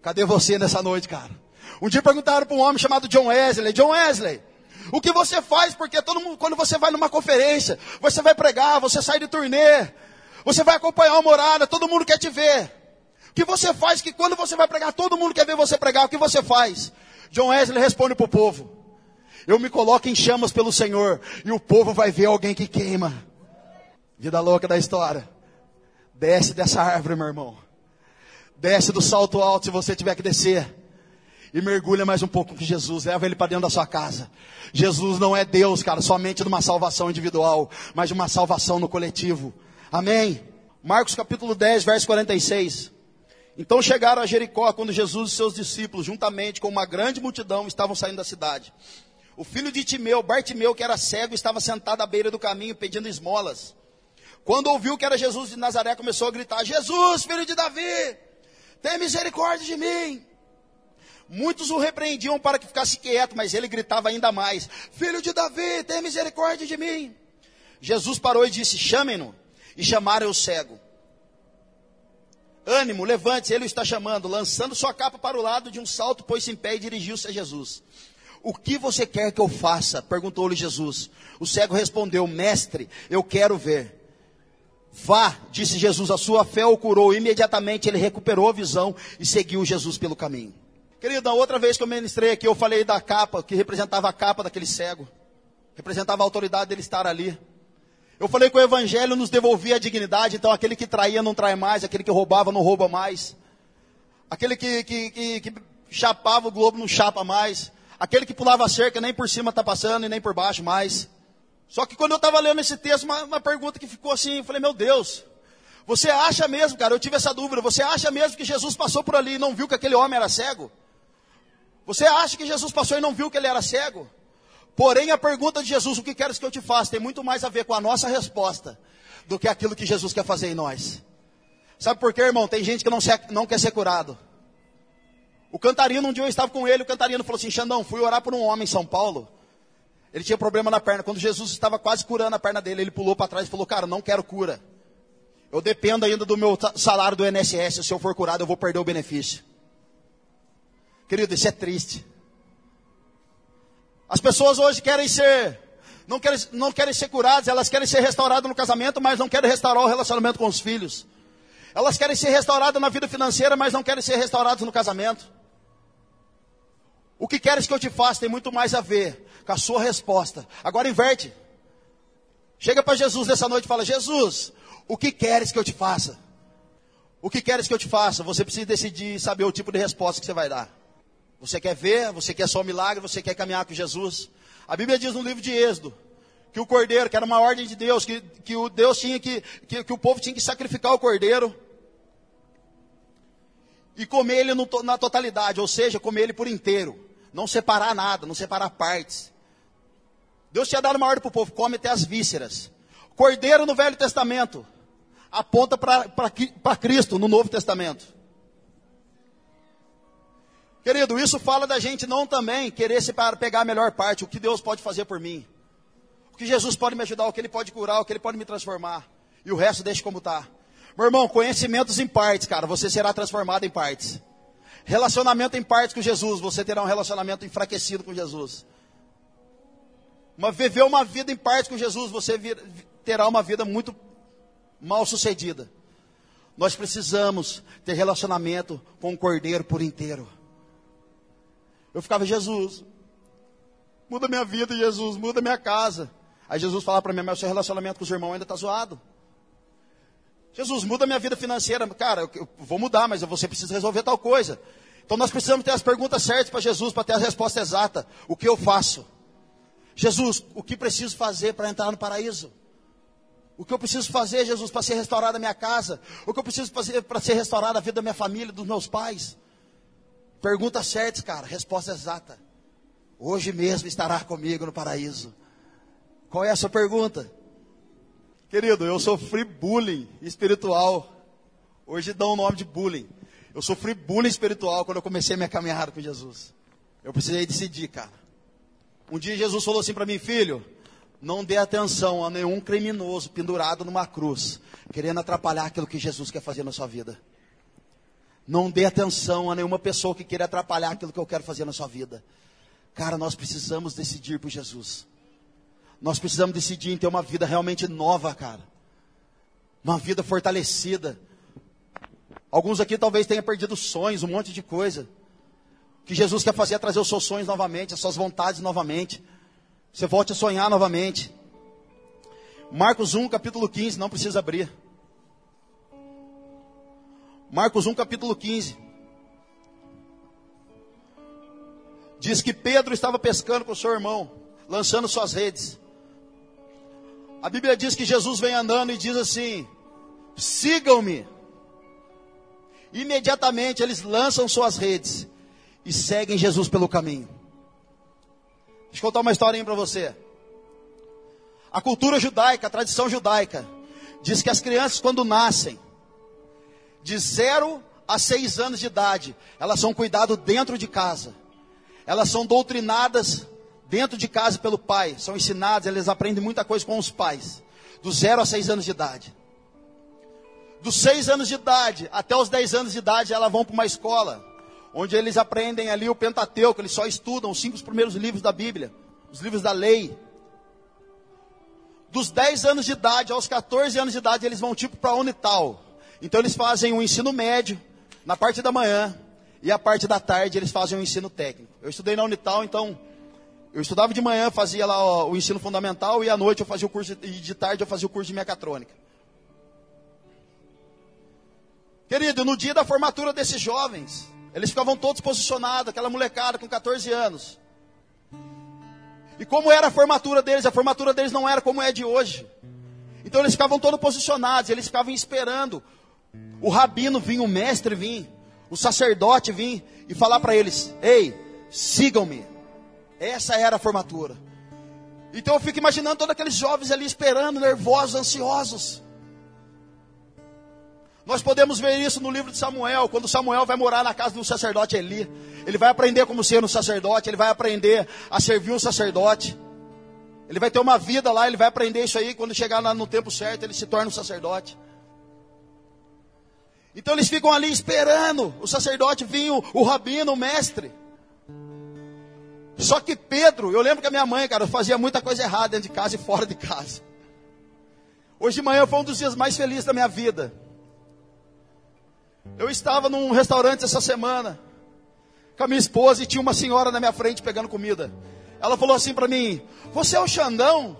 Speaker 2: Cadê você nessa noite, cara? Um dia perguntaram para um homem chamado John Wesley: John Wesley, o que você faz? Porque todo mundo, quando você vai numa conferência, você vai pregar, você sai de turnê, você vai acompanhar uma morada, todo mundo quer te ver. O que você faz que quando você vai pregar, todo mundo quer ver você pregar, o que você faz? John Wesley responde para o povo: Eu me coloco em chamas pelo Senhor, e o povo vai ver alguém que queima. Vida louca da história. Desce dessa árvore, meu irmão. Desce do salto alto se você tiver que descer e mergulha mais um pouco com Jesus, leva ele para dentro da sua casa. Jesus não é Deus, cara, somente de uma salvação individual, mas de uma salvação no coletivo. Amém? Marcos capítulo 10, verso 46. Então chegaram a Jericó quando Jesus e seus discípulos, juntamente com uma grande multidão, estavam saindo da cidade. O filho de Timeu, Bartimeu, que era cego, estava sentado à beira do caminho pedindo esmolas. Quando ouviu que era Jesus de Nazaré, começou a gritar: Jesus, filho de Davi, tem misericórdia de mim. Muitos o repreendiam para que ficasse quieto, mas ele gritava ainda mais: Filho de Davi, tem misericórdia de mim. Jesus parou e disse: Chamem-no. E chamaram o cego. Ânimo, levante-se, ele o está chamando. Lançando sua capa para o lado de um salto, pôs-se em pé e dirigiu-se a Jesus. O que você quer que eu faça? perguntou-lhe Jesus. O cego respondeu: Mestre, eu quero ver. Vá, disse Jesus, a sua fé o curou. Imediatamente ele recuperou a visão e seguiu Jesus pelo caminho. Querido, na outra vez que eu ministrei aqui, eu falei da capa, que representava a capa daquele cego. Representava a autoridade dele estar ali. Eu falei que o evangelho nos devolvia a dignidade, então aquele que traía não trai mais, aquele que roubava não rouba mais. Aquele que, que, que, que chapava o globo não chapa mais. Aquele que pulava a cerca nem por cima está passando e nem por baixo mais. Só que quando eu estava lendo esse texto, uma, uma pergunta que ficou assim, eu falei, meu Deus, você acha mesmo, cara, eu tive essa dúvida, você acha mesmo que Jesus passou por ali e não viu que aquele homem era cego? Você acha que Jesus passou e não viu que ele era cego? Porém, a pergunta de Jesus, o que queres que eu te faça, tem muito mais a ver com a nossa resposta do que aquilo que Jesus quer fazer em nós. Sabe por quê, irmão? Tem gente que não, se, não quer ser curado. O cantarino, um dia eu estava com ele, o cantarino falou assim: Xandão, fui orar por um homem em São Paulo. Ele tinha problema na perna. Quando Jesus estava quase curando a perna dele, ele pulou para trás e falou: Cara, não quero cura. Eu dependo ainda do meu salário do INSS. Se eu for curado, eu vou perder o benefício. Querido, isso é triste. As pessoas hoje querem ser, não querem, não querem ser curadas, elas querem ser restauradas no casamento, mas não querem restaurar o relacionamento com os filhos. Elas querem ser restauradas na vida financeira, mas não querem ser restauradas no casamento. O que queres que eu te faça tem muito mais a ver com a sua resposta. Agora inverte. Chega para Jesus nessa noite e fala: Jesus, o que queres que eu te faça? O que queres que eu te faça? Você precisa decidir saber o tipo de resposta que você vai dar. Você quer ver, você quer só um milagre, você quer caminhar com Jesus. A Bíblia diz no livro de Êxodo que o cordeiro, que era uma ordem de Deus, que, que o Deus tinha que, que, que o povo tinha que sacrificar o cordeiro e comer ele no, na totalidade, ou seja, comer ele por inteiro, não separar nada, não separar partes. Deus tinha dado uma ordem para o povo: come até as vísceras. Cordeiro no Velho Testamento aponta para Cristo no Novo Testamento. Querido, isso fala da gente não também querer se pegar a melhor parte, o que Deus pode fazer por mim. O que Jesus pode me ajudar, o que Ele pode curar, o que Ele pode me transformar. E o resto deixa como está. Meu irmão, conhecimentos em partes, cara, você será transformado em partes. Relacionamento em partes com Jesus, você terá um relacionamento enfraquecido com Jesus. Uma, viver uma vida em partes com Jesus, você vir, terá uma vida muito mal sucedida. Nós precisamos ter relacionamento com o Cordeiro por inteiro. Eu ficava, Jesus, muda minha vida, Jesus, muda minha casa. Aí Jesus falava para mim, mas o seu relacionamento com os irmãos ainda está zoado. Jesus, muda minha vida financeira. Cara, eu, vou mudar, mas você precisa resolver tal coisa. Então nós precisamos ter as perguntas certas para Jesus, para ter a resposta exata. O que eu faço? Jesus, o que preciso fazer para entrar no paraíso? O que eu preciso fazer, Jesus, para ser restaurada a minha casa? O que eu preciso fazer para ser restaurada a vida da minha família, dos meus pais? Perguntas certas, cara, resposta exata. Hoje mesmo estará comigo no paraíso. Qual é a sua pergunta? Querido, eu sofri bullying espiritual. Hoje dão o nome de bullying. Eu sofri bullying espiritual quando eu comecei a minha caminhada com Jesus. Eu precisei decidir, cara. Um dia Jesus falou assim para mim, filho, não dê atenção a nenhum criminoso pendurado numa cruz, querendo atrapalhar aquilo que Jesus quer fazer na sua vida. Não dê atenção a nenhuma pessoa que queira atrapalhar aquilo que eu quero fazer na sua vida. Cara, nós precisamos decidir por Jesus. Nós precisamos decidir em ter uma vida realmente nova, cara. Uma vida fortalecida. Alguns aqui talvez tenham perdido sonhos, um monte de coisa. O que Jesus quer fazer é trazer os seus sonhos novamente, as suas vontades novamente. Você volte a sonhar novamente. Marcos 1, capítulo 15, não precisa abrir. Marcos 1, capítulo 15. Diz que Pedro estava pescando com o seu irmão, lançando suas redes. A Bíblia diz que Jesus vem andando e diz assim: sigam-me. Imediatamente eles lançam suas redes e seguem Jesus pelo caminho. Deixa eu contar uma historinha para você. A cultura judaica, a tradição judaica, diz que as crianças, quando nascem, de 0 a 6 anos de idade, elas são cuidadas dentro de casa. Elas são doutrinadas dentro de casa pelo pai, são ensinadas, eles aprendem muita coisa com os pais, dos 0 a 6 anos de idade. Dos 6 anos de idade até os 10 anos de idade, elas vão para uma escola, onde eles aprendem ali o Pentateuco, eles só estudam os cinco primeiros livros da Bíblia, os livros da lei. Dos 10 anos de idade aos 14 anos de idade, eles vão tipo para a Unital. Então eles fazem um ensino médio na parte da manhã e a parte da tarde eles fazem um ensino técnico. Eu estudei na Unital, então eu estudava de manhã, fazia lá ó, o ensino fundamental, e à noite eu fazia o curso, e de tarde eu fazia o curso de mecatrônica. Querido, no dia da formatura desses jovens, eles ficavam todos posicionados, aquela molecada com 14 anos. E como era a formatura deles? A formatura deles não era como é de hoje. Então eles ficavam todos posicionados, eles ficavam esperando o rabino vir, o mestre vir, o sacerdote vir e falar para eles: Ei, sigam-me. Essa era a formatura. Então eu fico imaginando todos aqueles jovens ali esperando, nervosos, ansiosos. Nós podemos ver isso no livro de Samuel, quando Samuel vai morar na casa do sacerdote Eli. Ele vai aprender como ser um sacerdote, ele vai aprender a servir um sacerdote. Ele vai ter uma vida lá, ele vai aprender isso aí. Quando chegar lá no tempo certo, ele se torna um sacerdote. Então eles ficam ali esperando o sacerdote vir, o, o rabino, o mestre. Só que Pedro, eu lembro que a minha mãe, cara, fazia muita coisa errada dentro de casa e fora de casa. Hoje de manhã foi um dos dias mais felizes da minha vida. Eu estava num restaurante essa semana com a minha esposa e tinha uma senhora na minha frente pegando comida. Ela falou assim para mim: Você é o Xandão?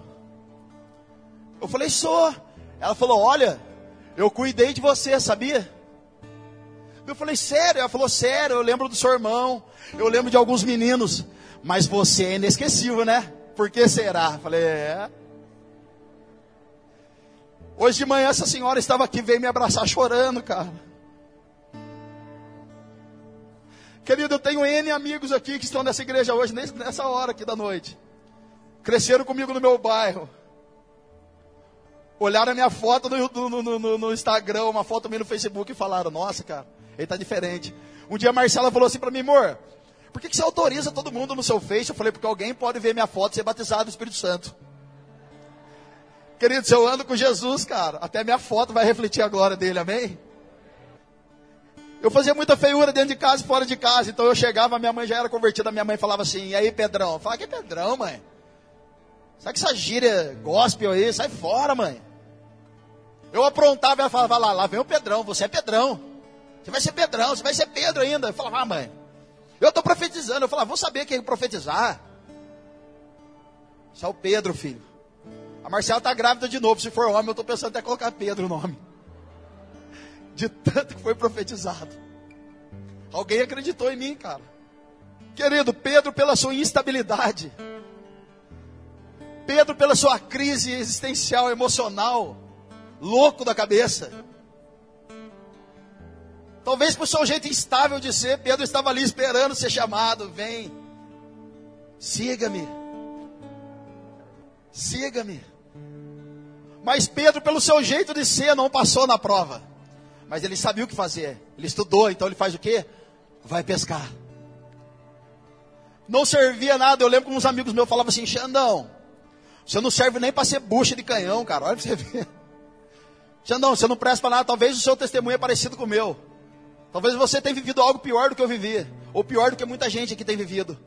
Speaker 2: Eu falei: Sou. Ela falou: Olha, eu cuidei de você, sabia? Eu falei: Sério? Ela falou: Sério, eu lembro do seu irmão, eu lembro de alguns meninos. Mas você é inesquecível, né? Por que será? Falei, é. Hoje de manhã essa senhora estava aqui, veio me abraçar chorando, cara. Querido, eu tenho N amigos aqui que estão nessa igreja hoje, nessa hora aqui da noite. cresceram comigo no meu bairro. Olharam a minha foto no, no, no, no Instagram, uma foto minha no Facebook e falaram: Nossa, cara, ele tá diferente. Um dia a Marcela falou assim para mim, amor, por que, que você autoriza todo mundo no seu Face? Eu falei, porque alguém pode ver minha foto e ser batizado no Espírito Santo. Querido, se eu ando com Jesus, cara, até minha foto vai refletir a glória dele, amém? Eu fazia muita feiura dentro de casa e fora de casa, então eu chegava, minha mãe já era convertida, minha mãe falava assim, e aí Pedrão? Eu falava, que Pedrão, mãe? Sabe que essa gíria gospel aí? Sai fora, mãe. Eu aprontava e ela falava, lá, lá vem o Pedrão, você é Pedrão. Você vai ser Pedrão, você vai ser Pedro ainda. Eu falava, ah, mãe, eu estou profetizando. Eu falava, vou saber quem profetizar. Isso é o Pedro, filho. A Marcela está grávida de novo. Se for homem, eu estou pensando até colocar Pedro o nome. De tanto que foi profetizado. Alguém acreditou em mim, cara. Querido, Pedro, pela sua instabilidade. Pedro, pela sua crise existencial, emocional. Louco da cabeça. Talvez por seu jeito instável de ser, Pedro estava ali esperando ser chamado. Vem, siga-me. Siga-me. Mas Pedro, pelo seu jeito de ser, não passou na prova. Mas ele sabia o que fazer. Ele estudou, então ele faz o quê? Vai pescar. Não servia nada. Eu lembro que uns amigos meus falavam assim: Xandão, você não serve nem para ser bucha de canhão, cara. Olha para você ver. Xandão, você não presta para nada. Talvez o seu testemunho é parecido com o meu. Talvez você tenha vivido algo pior do que eu vivi. Ou pior do que muita gente aqui tem vivido.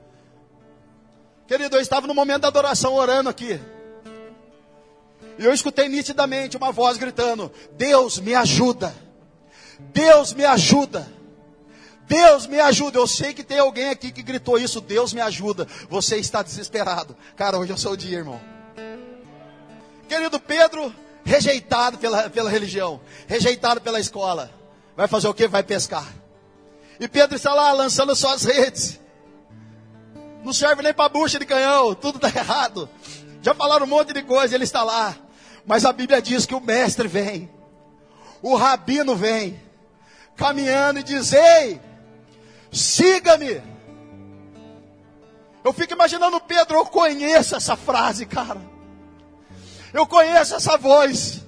Speaker 2: Querido, eu estava no momento da adoração orando aqui. E eu escutei nitidamente uma voz gritando: Deus me ajuda. Deus me ajuda. Deus me ajuda. Eu sei que tem alguém aqui que gritou isso. Deus me ajuda. Você está desesperado. Cara, hoje é o seu dia, irmão. Querido Pedro, rejeitado pela, pela religião, rejeitado pela escola. Vai fazer o que? Vai pescar. E Pedro está lá lançando suas redes. Não serve nem para bucha de canhão, tudo está errado. Já falaram um monte de coisa, ele está lá. Mas a Bíblia diz que o mestre vem, o rabino vem, caminhando e diz: Ei, siga-me. Eu fico imaginando Pedro, eu conheço essa frase, cara. Eu conheço essa voz.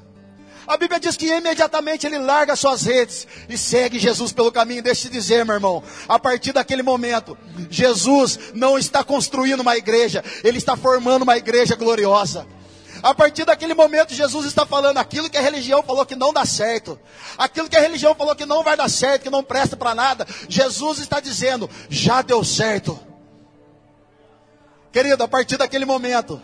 Speaker 2: A Bíblia diz que imediatamente ele larga suas redes e segue Jesus pelo caminho. Deixa eu te dizer, meu irmão, a partir daquele momento, Jesus não está construindo uma igreja, ele está formando uma igreja gloriosa. A partir daquele momento, Jesus está falando aquilo que a religião falou que não dá certo, aquilo que a religião falou que não vai dar certo, que não presta para nada. Jesus está dizendo: já deu certo. Querido, a partir daquele momento,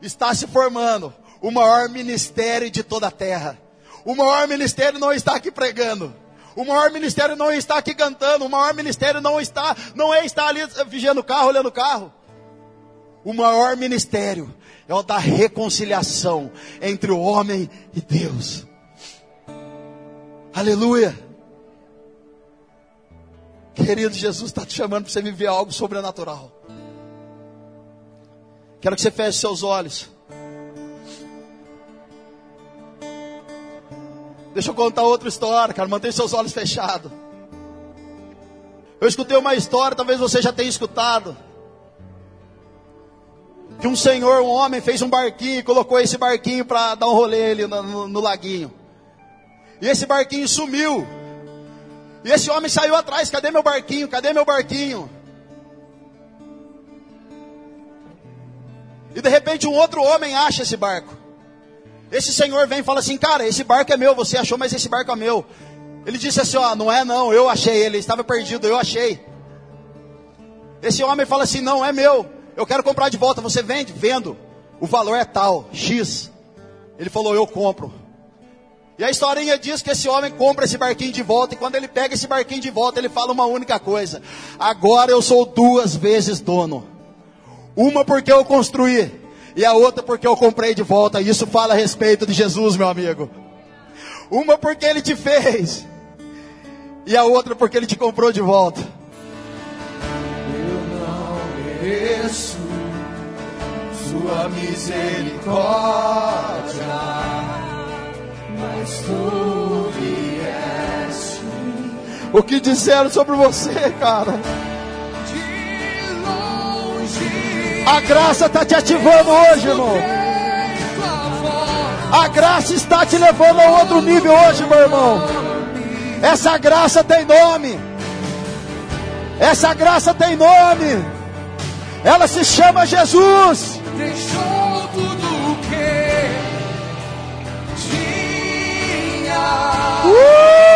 Speaker 2: está se formando o maior ministério de toda a terra. O maior ministério não está aqui pregando. O maior ministério não está aqui cantando. O maior ministério não está, não é estar ali vigiando o carro, olhando o carro. O maior ministério é o da reconciliação entre o homem e Deus. Aleluia. Querido, Jesus está te chamando para você viver algo sobrenatural. Quero que você feche seus olhos. Deixa eu contar outra história, cara. Mantenha seus olhos fechados. Eu escutei uma história, talvez você já tenha escutado. Que um senhor, um homem, fez um barquinho e colocou esse barquinho para dar um rolê ali no, no, no laguinho. E esse barquinho sumiu. E esse homem saiu atrás: cadê meu barquinho? Cadê meu barquinho? E de repente um outro homem acha esse barco. Esse senhor vem e fala assim: Cara, esse barco é meu, você achou, mas esse barco é meu. Ele disse assim: Ó, não é não, eu achei ele, estava perdido, eu achei. Esse homem fala assim: Não, é meu, eu quero comprar de volta, você vende? Vendo, o valor é tal, X. Ele falou: Eu compro. E a historinha diz que esse homem compra esse barquinho de volta, e quando ele pega esse barquinho de volta, ele fala uma única coisa: Agora eu sou duas vezes dono. Uma porque eu construí, e a outra porque eu comprei de volta. Isso fala a respeito de Jesus, meu amigo. Uma porque ele te fez, e a outra porque ele te comprou de volta.
Speaker 3: Eu não mereço sua misericórdia, mas tu vieste.
Speaker 2: O que disseram sobre você, cara?
Speaker 3: A graça está te ativando hoje, irmão. A graça está te levando a outro nível hoje, meu irmão. Essa graça tem nome. Essa graça tem nome. Ela se chama Jesus.
Speaker 4: Deixou tudo que tinha.
Speaker 3: Uh!